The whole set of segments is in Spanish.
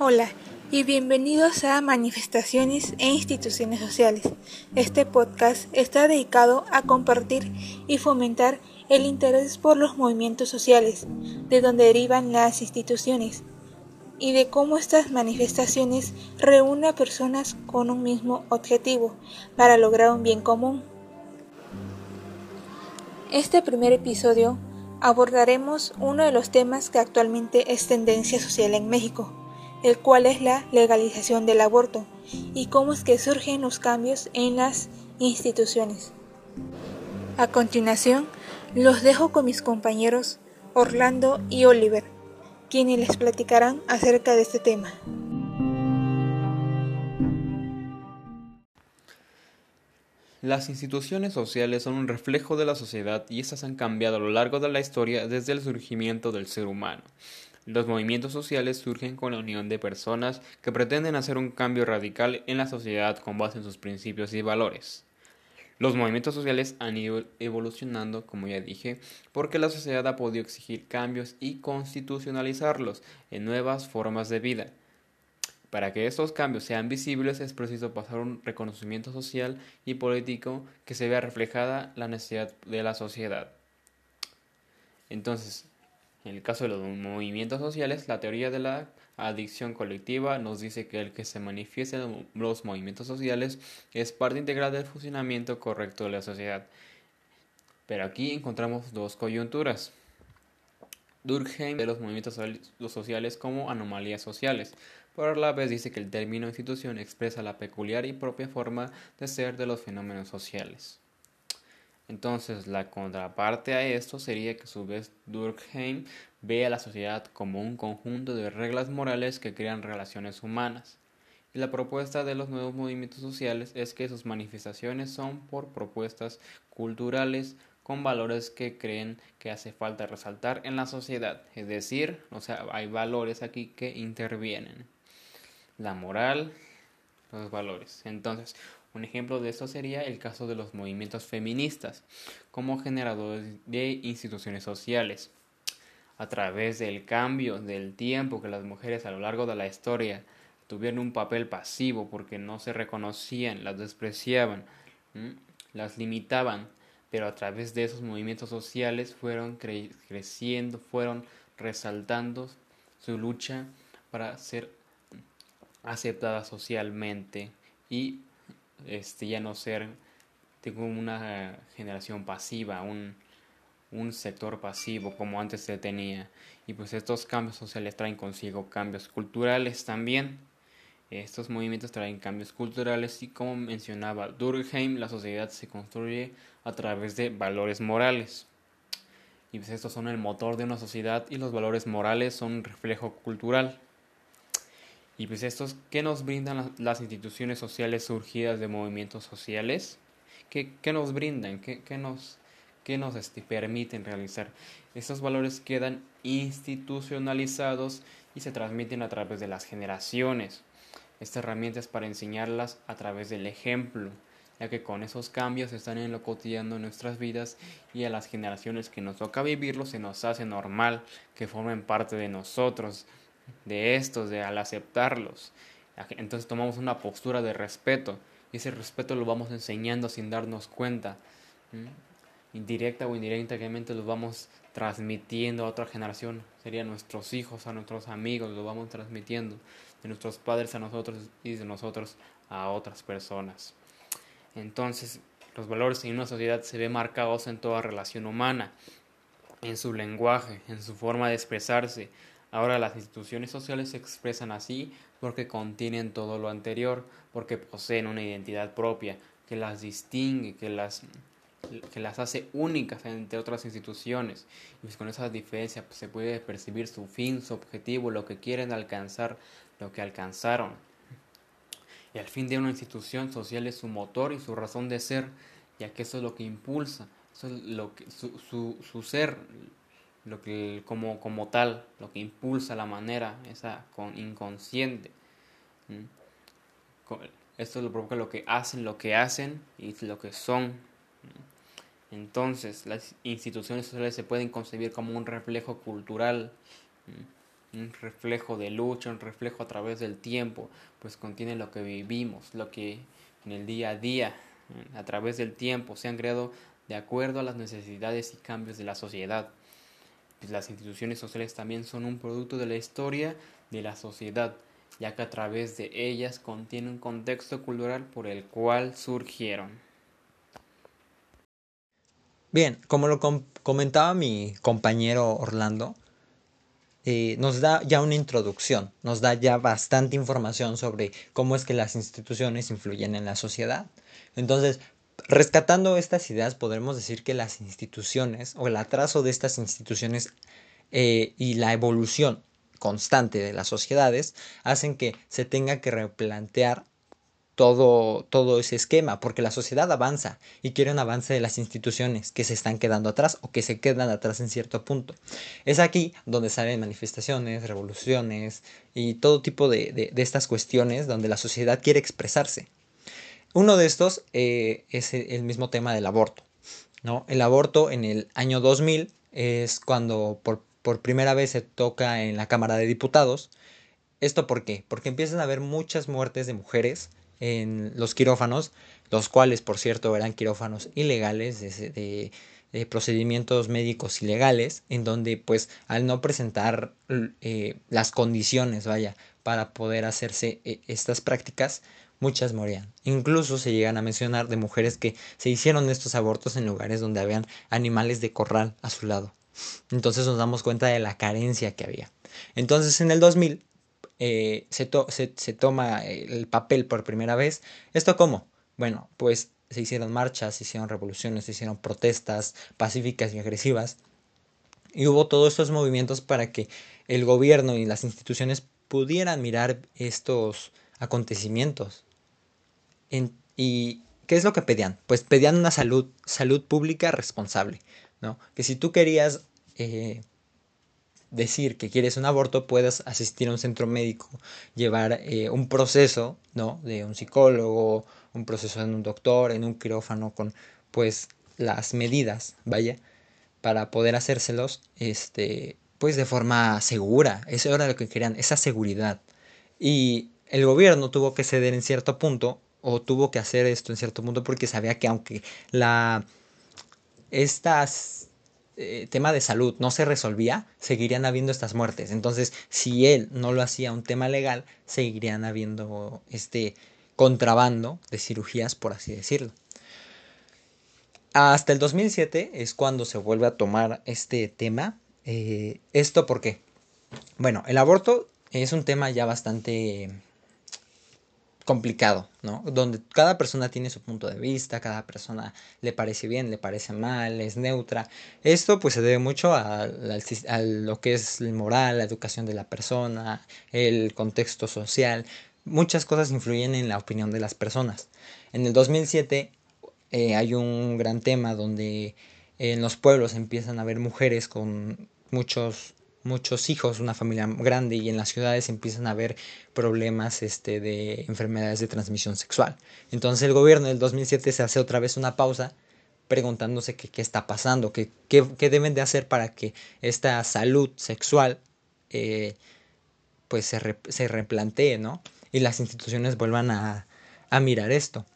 Hola y bienvenidos a Manifestaciones e Instituciones Sociales. Este podcast está dedicado a compartir y fomentar el interés por los movimientos sociales, de donde derivan las instituciones, y de cómo estas manifestaciones reúnen a personas con un mismo objetivo para lograr un bien común. Este primer episodio abordaremos uno de los temas que actualmente es tendencia social en México, el cual es la legalización del aborto y cómo es que surgen los cambios en las instituciones. A continuación, los dejo con mis compañeros Orlando y Oliver, quienes les platicarán acerca de este tema. Las instituciones sociales son un reflejo de la sociedad y estas han cambiado a lo largo de la historia desde el surgimiento del ser humano. Los movimientos sociales surgen con la unión de personas que pretenden hacer un cambio radical en la sociedad con base en sus principios y valores. Los movimientos sociales han ido evolucionando, como ya dije, porque la sociedad ha podido exigir cambios y constitucionalizarlos en nuevas formas de vida. Para que estos cambios sean visibles es preciso pasar un reconocimiento social y político que se vea reflejada la necesidad de la sociedad. Entonces, en el caso de los movimientos sociales, la teoría de la adicción colectiva nos dice que el que se manifiesta en los movimientos sociales es parte integral del funcionamiento correcto de la sociedad. Pero aquí encontramos dos coyunturas. Durkheim de los movimientos sociales como anomalías sociales. Por la vez dice que el término institución expresa la peculiar y propia forma de ser de los fenómenos sociales. Entonces, la contraparte a esto sería que a su vez Durkheim ve a la sociedad como un conjunto de reglas morales que crean relaciones humanas. Y la propuesta de los nuevos movimientos sociales es que sus manifestaciones son por propuestas culturales con valores que creen que hace falta resaltar en la sociedad. Es decir, o sea, hay valores aquí que intervienen. La moral, los valores. Entonces, un ejemplo de esto sería el caso de los movimientos feministas como generadores de instituciones sociales. A través del cambio del tiempo que las mujeres a lo largo de la historia tuvieron un papel pasivo porque no se reconocían, las despreciaban, las limitaban, pero a través de esos movimientos sociales fueron creciendo, fueron resaltando su lucha para ser aceptada socialmente y este ya no ser tengo una generación pasiva, un, un sector pasivo como antes se tenía. Y pues estos cambios sociales traen consigo cambios culturales también. Estos movimientos traen cambios culturales y como mencionaba Durkheim, la sociedad se construye a través de valores morales. Y pues estos son el motor de una sociedad y los valores morales son un reflejo cultural. Y pues estos, ¿qué nos brindan las, instituciones sociales surgidas de movimientos sociales? ¿Qué, qué nos brindan? ¿Qué, qué nos, qué nos este, permiten realizar? Estos valores quedan institucionalizados y se transmiten a través de las generaciones. Esta herramienta es para enseñarlas a través del ejemplo, ya que con esos cambios están en lo cotidiano de nuestras vidas y a las generaciones que nos toca vivirlo se nos hace normal que formen parte de nosotros, de estos, de al aceptarlos. Entonces tomamos una postura de respeto y ese respeto lo vamos enseñando sin darnos cuenta. Indirecta o indirectamente lo vamos transmitiendo a otra generación, serían nuestros hijos, a nuestros amigos, lo vamos transmitiendo de nuestros padres a nosotros y de nosotros a otras personas. Entonces, los valores en una sociedad se ven marcados en toda relación humana, en su lenguaje, en su forma de expresarse. Ahora las instituciones sociales se expresan así porque contienen todo lo anterior, porque poseen una identidad propia que las distingue, que las que las hace únicas entre otras instituciones. Y pues con esa diferencia pues, se puede percibir su fin, su objetivo, lo que quieren alcanzar, lo que alcanzaron. Y al fin de una institución social es su motor y su razón de ser, ya que eso es lo que impulsa, eso es lo que, su, su, su ser, lo que como, como tal, lo que impulsa la manera, esa con inconsciente. Esto lo provoca lo que hacen, lo que hacen y lo que son. Entonces, las instituciones sociales se pueden concebir como un reflejo cultural un reflejo de lucha, un reflejo a través del tiempo, pues contiene lo que vivimos, lo que en el día a día, a través del tiempo, se han creado de acuerdo a las necesidades y cambios de la sociedad. Pues las instituciones sociales también son un producto de la historia de la sociedad, ya que a través de ellas contiene un contexto cultural por el cual surgieron. Bien, como lo comentaba mi compañero Orlando, eh, nos da ya una introducción, nos da ya bastante información sobre cómo es que las instituciones influyen en la sociedad. Entonces, rescatando estas ideas, podemos decir que las instituciones o el atraso de estas instituciones eh, y la evolución constante de las sociedades hacen que se tenga que replantear todo, todo ese esquema, porque la sociedad avanza y quiere un avance de las instituciones que se están quedando atrás o que se quedan atrás en cierto punto. Es aquí donde salen manifestaciones, revoluciones y todo tipo de, estas cuestiones donde la sociedad quiere expresarse. Uno de estos eh, es el mismo tema del aborto. ¿no? El aborto en el año 2000 es cuando por, por primera vez se toca en la Cámara de Diputados. ¿Esto por qué? Porque empiezan a haber muchas muertes de mujeres en los quirófanos, los cuales por cierto eran quirófanos ilegales de, procedimientos médicos ilegales, en donde pues al no presentar eh, las condiciones, vaya, para poder hacerse eh, estas prácticas, muchas morían. Incluso se llegan a mencionar de mujeres que se hicieron estos abortos en lugares donde habían animales de corral a su lado. Entonces nos damos cuenta de la carencia que había. Entonces en el 2000 eh, se, se, toma el papel por primera vez. ¿Esto cómo? Bueno, pues se hicieron marchas, se hicieron revoluciones, se hicieron protestas pacíficas y agresivas. Y hubo todos estos movimientos para que el gobierno y las instituciones pudieran mirar estos acontecimientos. ¿Y qué es lo que pedían? Pues pedían una salud, salud pública responsable, ¿no? Que si tú querías eh, decir que quieres un aborto, puedas asistir a un centro médico, llevar eh, un proceso, ¿no? De un psicólogo, un proceso en un doctor, en un quirófano, con pues las medidas, vaya, para poder hacérselos, este, pues de forma segura. Eso era lo que querían, esa seguridad. Y el gobierno tuvo que ceder en cierto punto, o tuvo que hacer esto en cierto punto, porque sabía que aunque la estas eh, tema de salud no se resolvía, seguirían habiendo estas muertes. Entonces, si él no lo hacía un tema legal, seguirían habiendo este contrabando de cirugías, por así decirlo. Hasta el 2007 es cuando se vuelve a tomar este tema. Eh, ¿Esto por qué? Bueno, el aborto es un tema ya bastante complicado, ¿no? Donde cada persona tiene su punto de vista, cada persona le parece bien, le parece mal, es neutra. Esto pues se debe mucho a, lo que es el moral, la educación de la persona, el contexto social. Muchas cosas influyen en la opinión de las personas. En el 2007 eh, hay un gran tema donde en los pueblos empiezan a haber mujeres con muchos muchos hijos, una familia grande y en las ciudades empiezan a haber problemas este, de enfermedades de transmisión sexual. Entonces el gobierno del 2007 se hace otra vez una pausa preguntándose qué está pasando, qué, deben de hacer para que esta salud sexual eh, pues se, se, replantee, ¿no? Y las instituciones vuelvan a, mirar esto.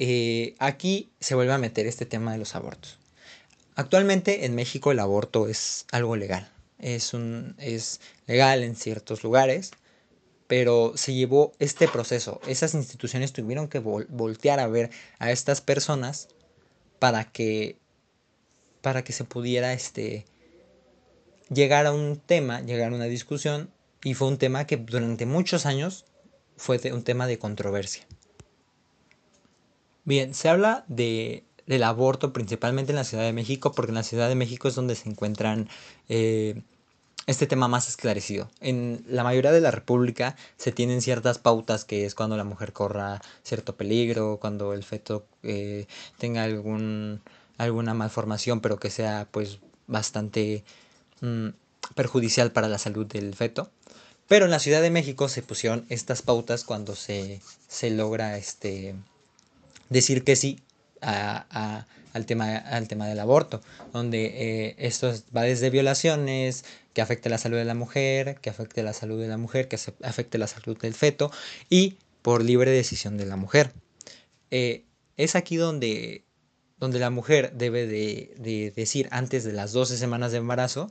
Eh, aquí se vuelve a meter este tema de los abortos. Actualmente en México el aborto es algo legal. Es, un, es legal en ciertos lugares, pero se llevó este proceso. Esas instituciones tuvieron que voltear a ver a estas personas para que, para que se pudiera este, llegar a un tema, llegar a una discusión, y fue un tema que durante muchos años fue un tema de controversia. Bien, se habla de del aborto, principalmente en la Ciudad de México, porque en la Ciudad de México es donde se encuentran eh, este tema más esclarecido. En la mayoría de la República se tienen ciertas pautas, que es cuando la mujer corra cierto peligro, cuando el feto eh, tenga algún, alguna malformación, pero que sea pues bastante mm, perjudicial para la salud del feto. Pero en la Ciudad de México se pusieron estas pautas cuando se, se logra este, decir que sí al, tema, al tema del aborto, donde eh, esto va desde violaciones, que afecte la salud de la mujer, que afecte la salud de la mujer, que afecte la salud del feto y por libre decisión de la mujer. Eh, es aquí donde, donde la mujer debe de, decir antes de las 12 semanas de embarazo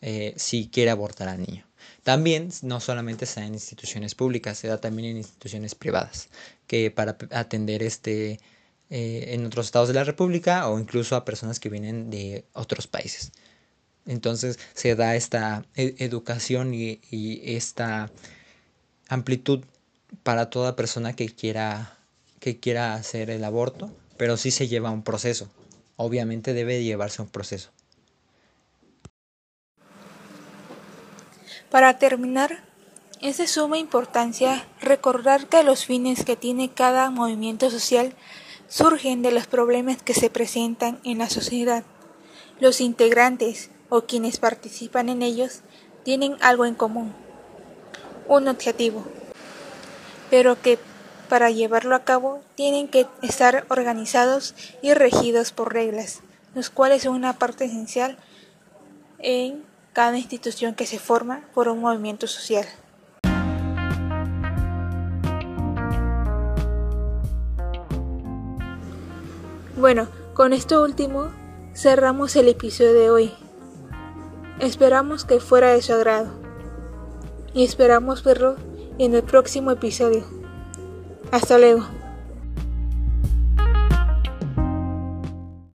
eh, si quiere abortar al niño. También no solamente se da en instituciones públicas, se da también en instituciones privadas, que para atender este eh, en otros estados de la República o incluso a personas que vienen de otros países. Entonces se da esta e-, educación y, esta amplitud para toda persona que quiera, que quiera hacer el aborto, pero sí se lleva un proceso. Obviamente debe llevarse un proceso. Para terminar, es de suma importancia recordar que los fines que tiene cada movimiento social surgen de los problemas que se presentan en la sociedad. Los integrantes o quienes participan en ellos tienen algo en común, un objetivo, pero que para llevarlo a cabo tienen que estar organizados y regidos por reglas, los cuales son una parte esencial en cada institución que se forma por un movimiento social. Bueno, con esto último cerramos el episodio de hoy. Esperamos que fuera de su agrado y esperamos verlo en el próximo episodio. Hasta luego.